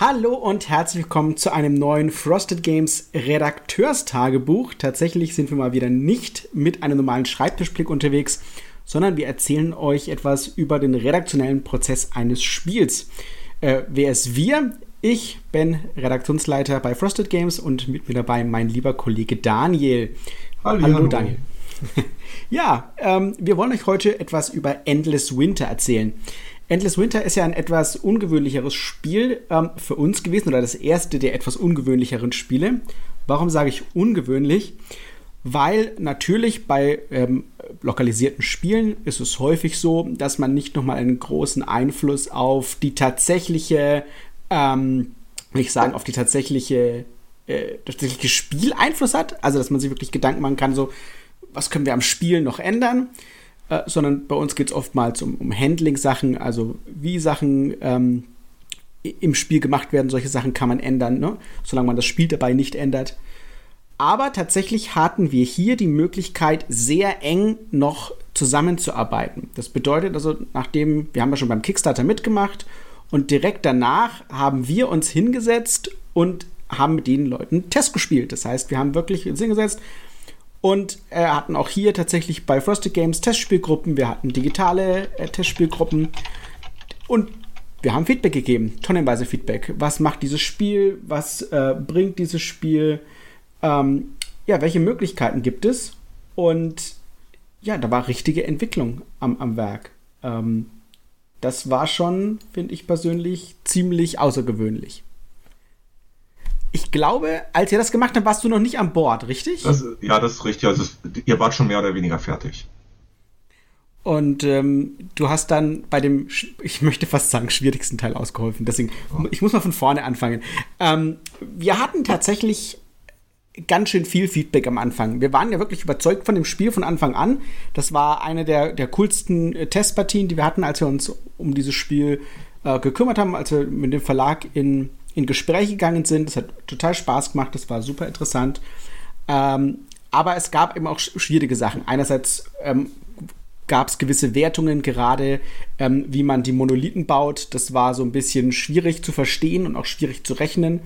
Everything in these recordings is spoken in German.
Hallo und herzlich willkommen zu einem neuen Frosted Games Redakteurstagebuch. Tatsächlich sind wir mal wieder nicht mit einem normalen Schreibtischblick unterwegs, sondern wir erzählen euch etwas über den redaktionellen Prozess eines Spiels. Äh, wer ist wir? Ich bin Redaktionsleiter bei Frosted Games und mit mir dabei mein lieber Kollege Daniel. Hallo, hallo. Daniel. ja, ähm, wir wollen euch heute etwas über Endless Winter erzählen. Endless Winter ist ja ein etwas ungewöhnlicheres Spiel ähm, für uns gewesen oder das erste der etwas ungewöhnlicheren Spiele. Warum sage ich ungewöhnlich? Weil natürlich bei ähm, lokalisierten Spielen ist es häufig so, dass man nicht nochmal einen großen Einfluss auf die tatsächliche, ähm, will ich sagen, auf die tatsächliche, äh, tatsächliche Spiel Einfluss hat. Also dass man sich wirklich Gedanken machen kann, so, was können wir am Spiel noch ändern? Äh, sondern bei uns geht es oftmals um, um Handling-Sachen, also wie Sachen ähm, im Spiel gemacht werden. Solche Sachen kann man ändern, ne? solange man das Spiel dabei nicht ändert. Aber tatsächlich hatten wir hier die Möglichkeit, sehr eng noch zusammenzuarbeiten. Das bedeutet also, nachdem, wir haben ja schon beim Kickstarter mitgemacht und direkt danach haben wir uns hingesetzt und haben mit den Leuten Test gespielt. Das heißt, wir haben wirklich uns hingesetzt, und äh, hatten auch hier tatsächlich bei Frosted Games Testspielgruppen, wir hatten digitale äh, Testspielgruppen und wir haben Feedback gegeben, tonnenweise Feedback. Was macht dieses Spiel? Was äh, bringt dieses Spiel? Ähm, ja, welche Möglichkeiten gibt es? Und ja, da war richtige Entwicklung am, am Werk. Ähm, das war schon, finde ich persönlich, ziemlich außergewöhnlich. Ich glaube, als ihr das gemacht habt, warst du noch nicht an Bord, richtig? Das, ja, das ist richtig. Also es, ihr wart schon mehr oder weniger fertig. Und ähm, du hast dann bei dem, ich möchte fast sagen, schwierigsten Teil ausgeholfen. Deswegen, oh. ich muss mal von vorne anfangen. Ähm, wir hatten tatsächlich ganz schön viel Feedback am Anfang. Wir waren ja wirklich überzeugt von dem Spiel von Anfang an. Das war eine der, der coolsten äh, Testpartien, die wir hatten, als wir uns um dieses Spiel äh, gekümmert haben, als wir mit dem Verlag in in Gespräche gegangen sind. Das hat total Spaß gemacht, das war super interessant. Ähm, aber es gab eben auch schwierige Sachen. Einerseits ähm, gab es gewisse Wertungen, gerade ähm, wie man die Monolithen baut. Das war so ein bisschen schwierig zu verstehen und auch schwierig zu rechnen.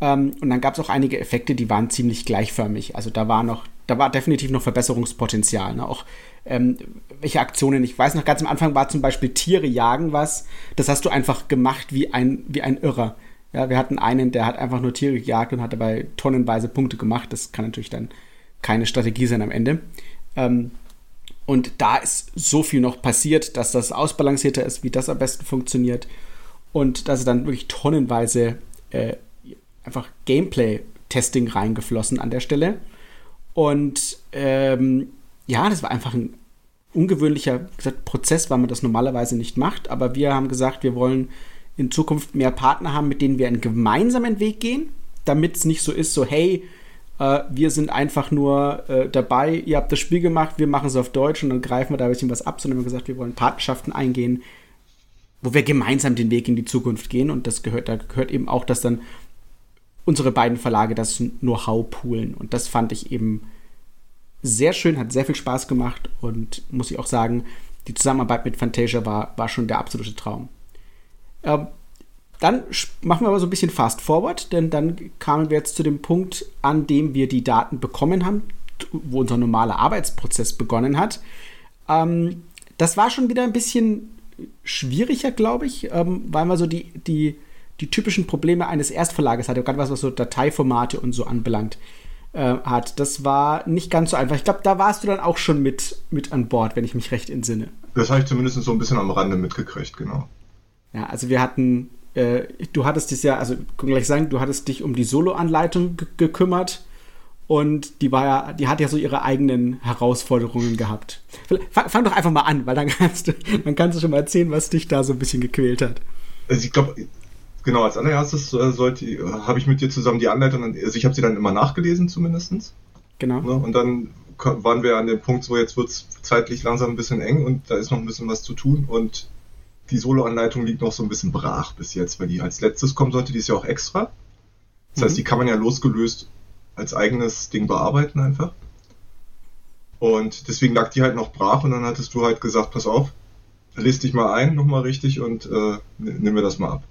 Ähm, und dann gab es auch einige Effekte, die waren ziemlich gleichförmig. Also da war noch, da war definitiv noch Verbesserungspotenzial. Ne? Auch ähm, welche Aktionen, ich weiß noch, ganz am Anfang war zum Beispiel Tiere jagen was. Das hast du einfach gemacht wie ein, wie ein Irrer. Ja, wir hatten einen, der hat einfach nur Tiere gejagt und hat dabei tonnenweise Punkte gemacht. Das kann natürlich dann keine Strategie sein am Ende. Ähm, und da ist so viel noch passiert, dass das ausbalancierter ist, wie das am besten funktioniert. Und dass dann wirklich tonnenweise äh, einfach Gameplay-Testing reingeflossen an der Stelle. Und ähm, ja, das war einfach ein ungewöhnlicher gesagt, Prozess, weil man das normalerweise nicht macht. Aber wir haben gesagt, wir wollen in Zukunft mehr Partner haben, mit denen wir einen gemeinsamen Weg gehen, damit es nicht so ist, so hey, äh, wir sind einfach nur äh, dabei, ihr habt das Spiel gemacht, wir machen es auf Deutsch und dann greifen wir da ein bisschen was ab, sondern wir haben gesagt, wir wollen Partnerschaften eingehen, wo wir gemeinsam den Weg in die Zukunft gehen und das gehört, da gehört eben auch, dass dann unsere beiden Verlage das Know-how poolen und das fand ich eben sehr schön, hat sehr viel Spaß gemacht und muss ich auch sagen, die Zusammenarbeit mit Fantasia war, war schon der absolute Traum. Ähm, dann machen wir aber so ein bisschen fast forward, denn dann kamen wir jetzt zu dem Punkt, an dem wir die Daten bekommen haben, wo unser normaler Arbeitsprozess begonnen hat. Ähm, das war schon wieder ein bisschen schwieriger, glaube ich, ähm, weil man so die, die, die typischen Probleme eines Erstverlages hatte, gerade was, was so Dateiformate und so anbelangt äh, hat. Das war nicht ganz so einfach. Ich glaube, da warst du dann auch schon mit, mit an Bord, wenn ich mich recht entsinne. Das habe ich zumindest so ein bisschen am Rande mitgekriegt, genau. Ja, also wir hatten, äh, du hattest dich ja, also kann gleich sagen, du hattest dich um die Solo-Anleitung gekümmert und die war ja, die hat ja so ihre eigenen Herausforderungen gehabt. Fang, fang, doch einfach mal an, weil dann kannst du, dann kannst du schon mal erzählen, was dich da so ein bisschen gequält hat. Also ich glaube, genau, als allererstes äh, sollte, habe ich mit dir zusammen die Anleitung, also ich habe sie dann immer nachgelesen zumindest. Genau. Ne, und dann waren wir an dem Punkt, so jetzt wird es zeitlich langsam ein bisschen eng und da ist noch ein bisschen was zu tun und die Solo-Anleitung liegt noch so ein bisschen brach bis jetzt, weil die als letztes kommen sollte, die ist ja auch extra. Das mhm. heißt, die kann man ja losgelöst als eigenes Ding bearbeiten einfach. Und deswegen lag die halt noch brach und dann hattest du halt gesagt, pass auf, lest dich mal ein, nochmal richtig und äh, nimm mir das mal ab.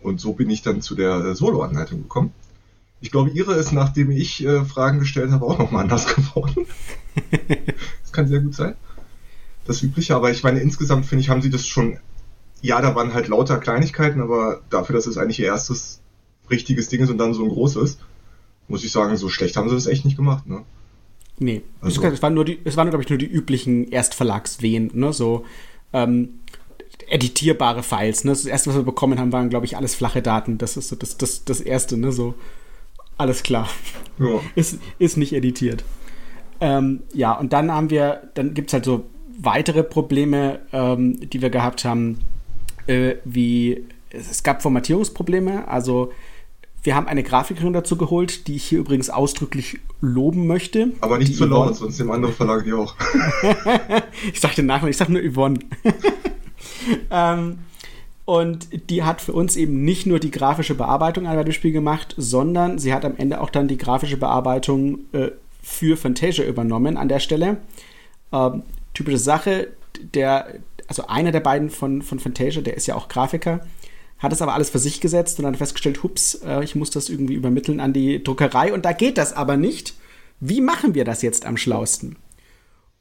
Und so bin ich dann zu der äh, Solo-Anleitung gekommen. Ich glaube, ihre ist, nachdem ich äh, Fragen gestellt habe, auch nochmal anders geworden. das kann sehr gut sein. Das Übliche, aber ich meine, insgesamt finde ich, haben sie das schon. Ja, da waren halt lauter Kleinigkeiten, aber dafür, dass es eigentlich ihr erstes richtiges Ding ist und dann so ein großes, muss ich sagen, so schlecht haben sie das echt nicht gemacht, ne? Nee, also. es, waren nur die, es waren, glaube ich, nur die üblichen Erstverlagswehen, ne? So ähm, editierbare Files. Ne? Das erste, was wir bekommen haben, waren, glaube ich, alles flache Daten. Das ist so das, das, das erste, ne? So, alles klar. Ja. Ist, ist nicht editiert. Ähm, ja, und dann haben wir, dann gibt es halt so weitere Probleme, ähm, die wir gehabt haben, äh, wie es gab Formatierungsprobleme, also wir haben eine Grafikerin dazu geholt, die ich hier übrigens ausdrücklich loben möchte. Aber nicht zu laut, sonst im anderen Verlag die auch. ich sag den Nachnamen, ich sag nur Yvonne. ähm, und die hat für uns eben nicht nur die grafische Bearbeitung an dem Spiel gemacht, sondern sie hat am Ende auch dann die grafische Bearbeitung äh, für Fantasia übernommen an der Stelle. Ähm, typische Sache, der, also einer der beiden von, von Fantasia, der ist ja auch Grafiker, hat es aber alles für sich gesetzt und dann festgestellt, hups, äh, ich muss das irgendwie übermitteln an die Druckerei und da geht das aber nicht. Wie machen wir das jetzt am schlausten?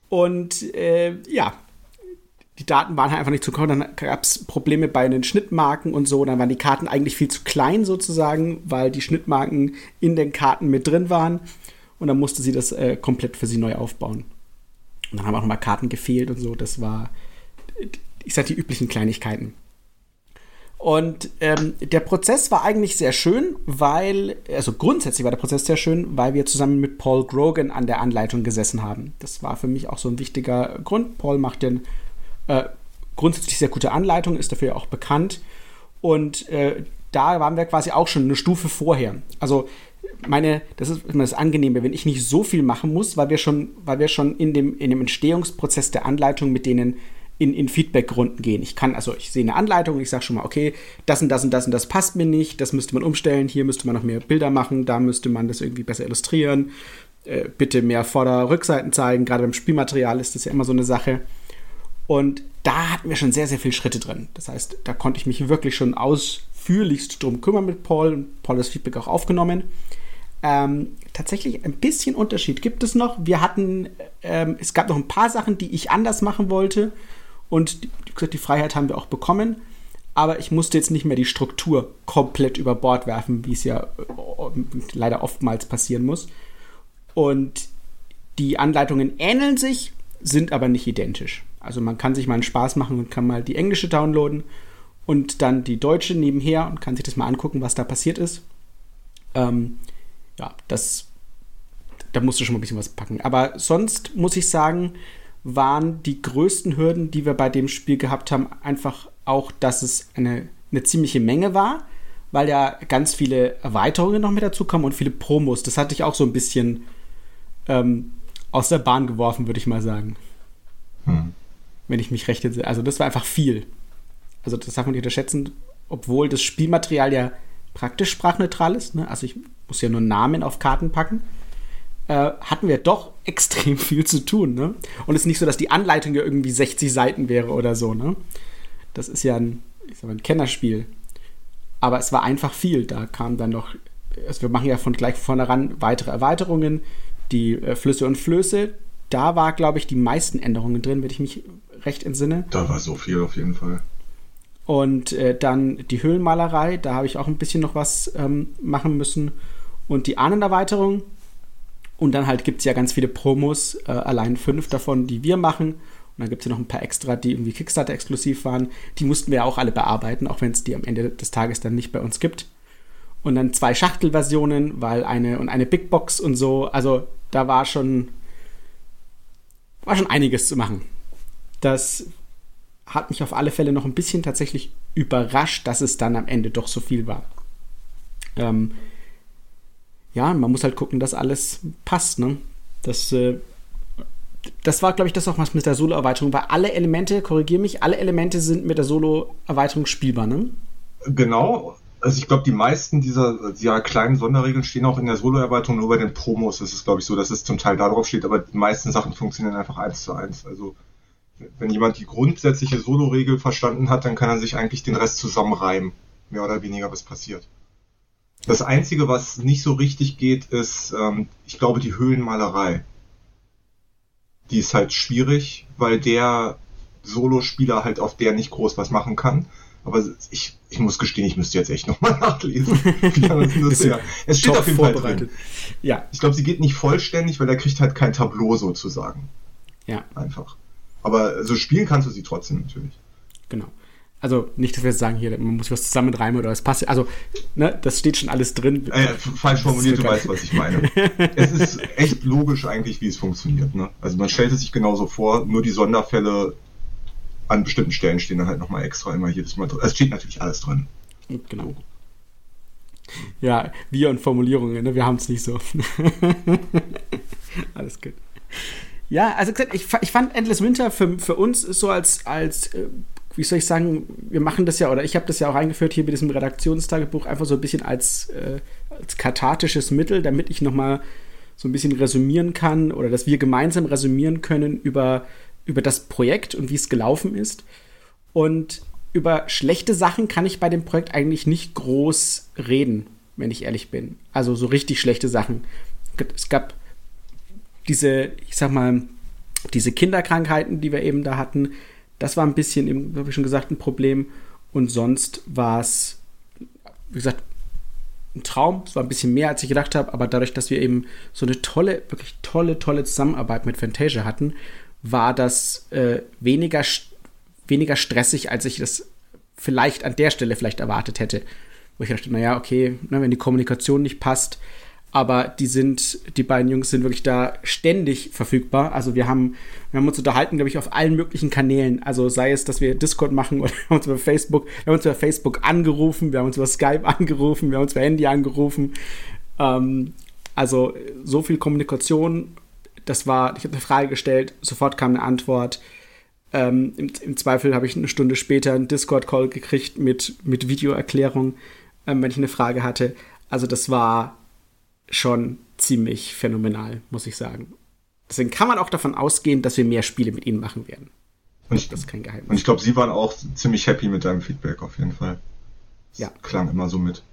Und äh, ja, die Daten waren halt einfach nicht zu kommen. Dann gab es Probleme bei den Schnittmarken und so. Dann waren die Karten eigentlich viel zu klein sozusagen, weil die Schnittmarken in den Karten mit drin waren. Und dann musste sie das äh, komplett für sie neu aufbauen. Dann haben auch nochmal Karten gefehlt und so. Das war, ich sag, die üblichen Kleinigkeiten. Und ähm, der Prozess war eigentlich sehr schön, weil, also grundsätzlich war der Prozess sehr schön, weil wir zusammen mit Paul Grogan an der Anleitung gesessen haben. Das war für mich auch so ein wichtiger Grund. Paul macht den äh, grundsätzlich sehr gute Anleitung, ist dafür auch bekannt. Und äh, da waren wir quasi auch schon eine Stufe vorher. Also meine, das ist immer das Angenehme, wenn ich nicht so viel machen muss, weil wir schon, weil wir schon in dem, in dem Entstehungsprozess der Anleitung mit denen in, in Feedback-Runden gehen. Ich kann, also ich sehe eine Anleitung und ich sage schon mal, okay, das und das und das und das passt mir nicht, das müsste man umstellen, hier müsste man noch mehr Bilder machen, da müsste man das irgendwie besser illustrieren, äh, bitte mehr Vorder-Rückseiten zeigen, gerade beim Spielmaterial ist das ja immer so eine Sache. Und da hatten wir schon sehr, sehr viele Schritte drin. Das heißt, da konnte ich mich wirklich schon ausführlichst drum kümmern mit Paul Paul das Feedback auch aufgenommen. Ähm, tatsächlich ein bisschen Unterschied gibt es noch. Wir hatten, ähm, es gab noch ein paar Sachen, die ich anders machen wollte und die, die Freiheit haben wir auch bekommen. Aber ich musste jetzt nicht mehr die Struktur komplett über Bord werfen, wie es ja äh, leider oftmals passieren muss. Und die Anleitungen ähneln sich, sind aber nicht identisch. Also man kann sich mal einen Spaß machen und kann mal die englische downloaden und dann die deutsche nebenher und kann sich das mal angucken, was da passiert ist. Ähm, ja, das, da musst du schon mal ein bisschen was packen. Aber sonst muss ich sagen, waren die größten Hürden, die wir bei dem Spiel gehabt haben, einfach auch, dass es eine, eine ziemliche Menge war, weil ja ganz viele Erweiterungen noch mit dazu kommen und viele Promos. Das hatte ich auch so ein bisschen ähm, aus der Bahn geworfen, würde ich mal sagen. Hm. Wenn ich mich recht entsinne. Also das war einfach viel. Also das darf man nicht unterschätzen, obwohl das Spielmaterial ja praktisch sprachneutral ist. Ne? Also ich muss ja nur Namen auf Karten packen äh, hatten wir doch extrem viel zu tun. Ne? Und es ist nicht so, dass die Anleitung ja irgendwie 60 Seiten wäre oder so. Ne? Das ist ja ein, ich sag mal, ein Kennerspiel. Aber es war einfach viel. Da kam dann noch, also wir machen ja von gleich vornherein weitere Erweiterungen, die äh, Flüsse und Flöße. Da war, glaube ich, die meisten Änderungen drin, wenn ich mich recht entsinne. Da war so viel auf jeden Fall. Und äh, dann die Höhlenmalerei, da habe ich auch ein bisschen noch was ähm, machen müssen. Und die Ahnenerweiterung, und dann halt gibt es ja ganz viele Promos, äh, allein fünf davon, die wir machen. Und dann gibt es ja noch ein paar extra, die irgendwie Kickstarter-exklusiv waren. Die mussten wir ja auch alle bearbeiten, auch wenn es die am Ende des Tages dann nicht bei uns gibt. Und dann zwei Schachtelversionen, weil eine und eine Big Box und so. Also da war schon, war schon einiges zu machen. Das hat mich auf alle Fälle noch ein bisschen tatsächlich überrascht, dass es dann am Ende doch so viel war. Ähm, ja, man muss halt gucken, dass alles passt. Ne? Das, äh, das war, glaube ich, das auch was mit der Solo-Erweiterung, weil alle Elemente, korrigiere mich, alle Elemente sind mit der Solo-Erweiterung spielbar, ne? Genau. Also ich glaube, die meisten dieser ja, kleinen Sonderregeln stehen auch in der Solo-Erweiterung, nur bei den Promos ist es, glaube ich, so, dass es zum Teil darauf steht, aber die meisten Sachen funktionieren einfach eins zu eins. Also wenn jemand die grundsätzliche Solo-Regel verstanden hat, dann kann er sich eigentlich den Rest zusammenreimen. mehr oder weniger, was passiert. Das Einzige, was nicht so richtig geht, ist, ähm, ich glaube, die Höhlenmalerei. Die ist halt schwierig, weil der Solospieler halt auf der nicht groß was machen kann. Aber ich, ich muss gestehen, ich müsste jetzt echt nochmal nachlesen. es steht auf jeden Fall drin. Ja. Ich glaube, sie geht nicht vollständig, weil er kriegt halt kein Tableau sozusagen. Ja. Einfach. Aber so spielen kannst du sie trotzdem natürlich. Genau. Also nicht, dass wir jetzt sagen, hier, man muss was zusammen reimen oder es passt. Also, ne, das steht schon alles drin. Äh, falsch formuliert, du weißt, was ich meine. es ist echt logisch eigentlich, wie es funktioniert. Ne? Also man stellt es sich genauso vor, nur die Sonderfälle an bestimmten Stellen stehen dann halt nochmal extra immer jedes Mal drin. Es steht natürlich alles drin. Genau. Ja, wir und Formulierungen, ne? wir haben es nicht so. alles gut. Ja, also ich, ich fand Endless Winter für, für uns so als, als äh, wie soll ich sagen, wir machen das ja, oder ich habe das ja auch eingeführt hier mit diesem Redaktionstagebuch, einfach so ein bisschen als, äh, als kathartisches Mittel, damit ich nochmal so ein bisschen resümieren kann oder dass wir gemeinsam resümieren können über, über das Projekt und wie es gelaufen ist. Und über schlechte Sachen kann ich bei dem Projekt eigentlich nicht groß reden, wenn ich ehrlich bin. Also so richtig schlechte Sachen. Es gab diese, ich sag mal, diese Kinderkrankheiten, die wir eben da hatten, das war ein bisschen, habe ich schon gesagt, ein Problem. Und sonst war es, wie gesagt, ein Traum. Es war ein bisschen mehr, als ich gedacht habe. Aber dadurch, dass wir eben so eine tolle, wirklich tolle, tolle Zusammenarbeit mit Fantasia hatten, war das äh, weniger, weniger stressig, als ich das vielleicht an der Stelle vielleicht erwartet hätte. Wo ich dachte, naja, okay, ne, wenn die Kommunikation nicht passt, aber die sind, die beiden Jungs sind wirklich da ständig verfügbar. Also wir haben, wir haben uns unterhalten, glaube ich, auf allen möglichen Kanälen. Also sei es, dass wir Discord machen oder wir haben uns über Facebook, wir haben uns über Facebook angerufen, wir haben uns über Skype angerufen, wir haben uns über Handy angerufen. Ähm, also so viel Kommunikation. Das war, ich habe eine Frage gestellt, sofort kam eine Antwort. Ähm, im, im, Zweifel habe ich eine Stunde später einen Discord-Call gekriegt mit, mit Videoerklärung, ähm, wenn ich eine Frage hatte. Also das war schon ziemlich phänomenal, muss ich sagen. Deswegen kann man auch davon ausgehen, dass wir mehr Spiele mit ihnen machen werden. Und ich, das ist kein Geheimnis. Und ich glaube, sie waren auch ziemlich happy mit deinem Feedback auf jeden Fall. Das ja. klang immer so mit.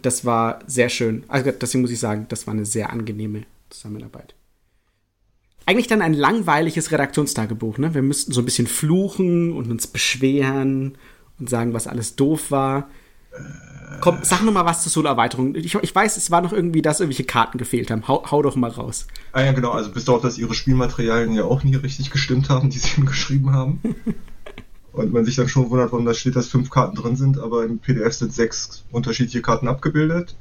Das war sehr schön. Also deswegen muss ich sagen, das war eine sehr angenehme Zusammenarbeit. Eigentlich dann ein langweiliges Redaktionstagebuch, ne? Wir müssten so ein bisschen fluchen und uns beschweren und sagen, was alles doof war. Komm, sag noch mal was zur Solo-Erweiterung. Ich, ich, weiß, es war noch irgendwie, dass irgendwelche Karten gefehlt haben. Hau, hau, doch mal raus. Ah ja, genau. Also bis darauf, dass ihre Spielmaterialien ja auch nie richtig gestimmt haben, die sie geschrieben haben. Und man sich dann schon wundert, warum da steht, dass fünf Karten drin sind, aber im PDF sind sechs unterschiedliche Karten abgebildet.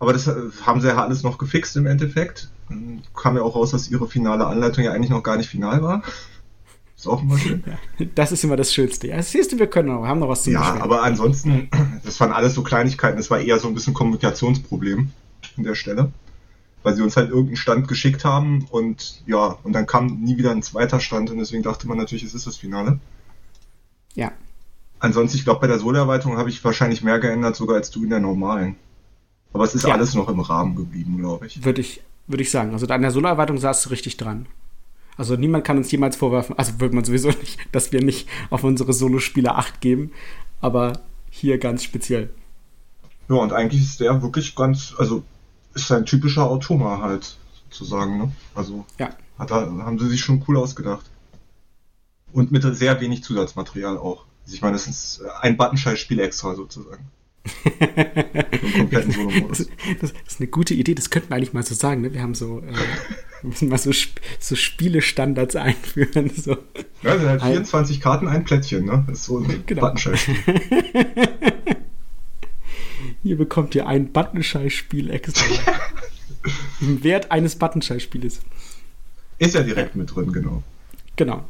Aber das äh, haben sie ja alles noch gefixt im Endeffekt. Dann kam ja auch raus, dass ihre finale Anleitung ja eigentlich noch gar nicht final war. Ist auch immer schön. Ja, das ist immer das Schönste. Ja, siehst du, wir können noch, haben noch was zu Ja, beschweren. aber ansonsten, das waren alles so Kleinigkeiten. Das war eher so ein bisschen Kommunikationsproblem an der Stelle. Weil sie uns halt irgendeinen Stand geschickt haben und ja, und dann kam nie wieder ein zweiter Stand und deswegen dachte man natürlich, es ist das Finale. Ja. Ansonsten, ich glaube, bei der Solo-Erweiterung habe ich wahrscheinlich mehr geändert, sogar als du in der normalen. Aber es ist ja. alles noch im Rahmen geblieben, glaube ich. Würde ich, würde ich sagen. Also an der Solo-Erweiterung saß du richtig dran. Also niemand kann uns jemals vorwerfen, also würde man sowieso nicht, dass wir nicht auf unsere Solospieler Acht geben, aber hier ganz speziell. Ja, und eigentlich ist der wirklich ganz, also ist ein typischer Automa halt, sozusagen, ne? Also ja. hat, haben sie sich schon cool ausgedacht. Und mit sehr wenig Zusatzmaterial auch. Also ich meine, das ist ein Buttonscheiß-Spiel extra sozusagen. kompletten Solo-Modus. Das, das, ist eine gute Idee, das könnten wir eigentlich mal so sagen. Ne? Wir haben so, äh, müssen mal so, so Spielestandards einführen. So. Ja, das sind halt 24 ein, Karten, ein Plättchen, ne? Das ist so ein genau. Buttonscheiß-Spiel. Hier bekommt ihr ein Buttonscheiß-Spiel extra. Im Wert eines Buttonscheiß-Spieles. Ist ja direkt mit drin, genau. Genau.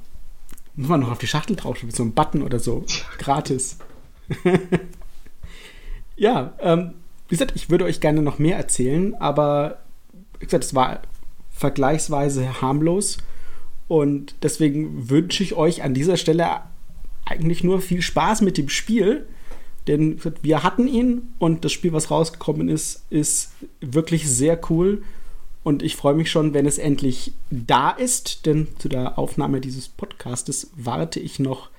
Muss man noch auf die Schachtel drauf, mit so einem Button oder so. Gratis. Ja, ähm, wie gesagt, ich würde euch gerne noch mehr erzählen, aber wie gesagt, es war vergleichsweise harmlos und deswegen wünsche ich euch an dieser Stelle eigentlich nur viel Spaß mit dem Spiel, denn wir hatten ihn und das Spiel, was rausgekommen ist, ist wirklich sehr cool und ich freue mich schon, wenn es endlich da ist, denn zu der Aufnahme dieses Podcastes warte ich noch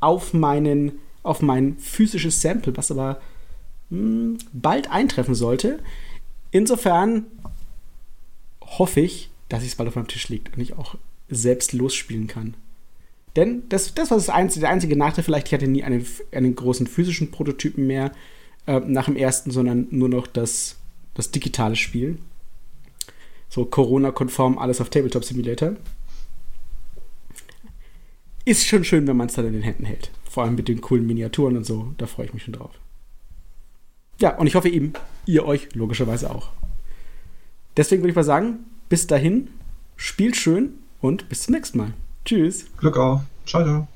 auf meinen auf mein physisches Sample, was aber mh, hm, bald eintreffen sollte. Insofern hoffe ich, dass es bald auf meinem Tisch liegt und ich auch selbst losspielen kann. Denn das, das war das einzige, der einzige Nachteil vielleicht, ich hatte nie einen, einen großen physischen Prototypen mehr äh, nach dem ersten, sondern nur noch das, das digitale Spiel. So Corona-konform alles auf Tabletop Simulator. Ist schon schön, wenn man es dann in den Händen hält. Vor allem mit den coolen Miniaturen und so. Da freue ich mich schon drauf. Ja, und ich hoffe eben, ihr euch logischerweise auch. Deswegen würde ich mal sagen, bis dahin, spielt schön und bis zum nächsten Mal. Tschüss. Glück auf. Ciao, ciao.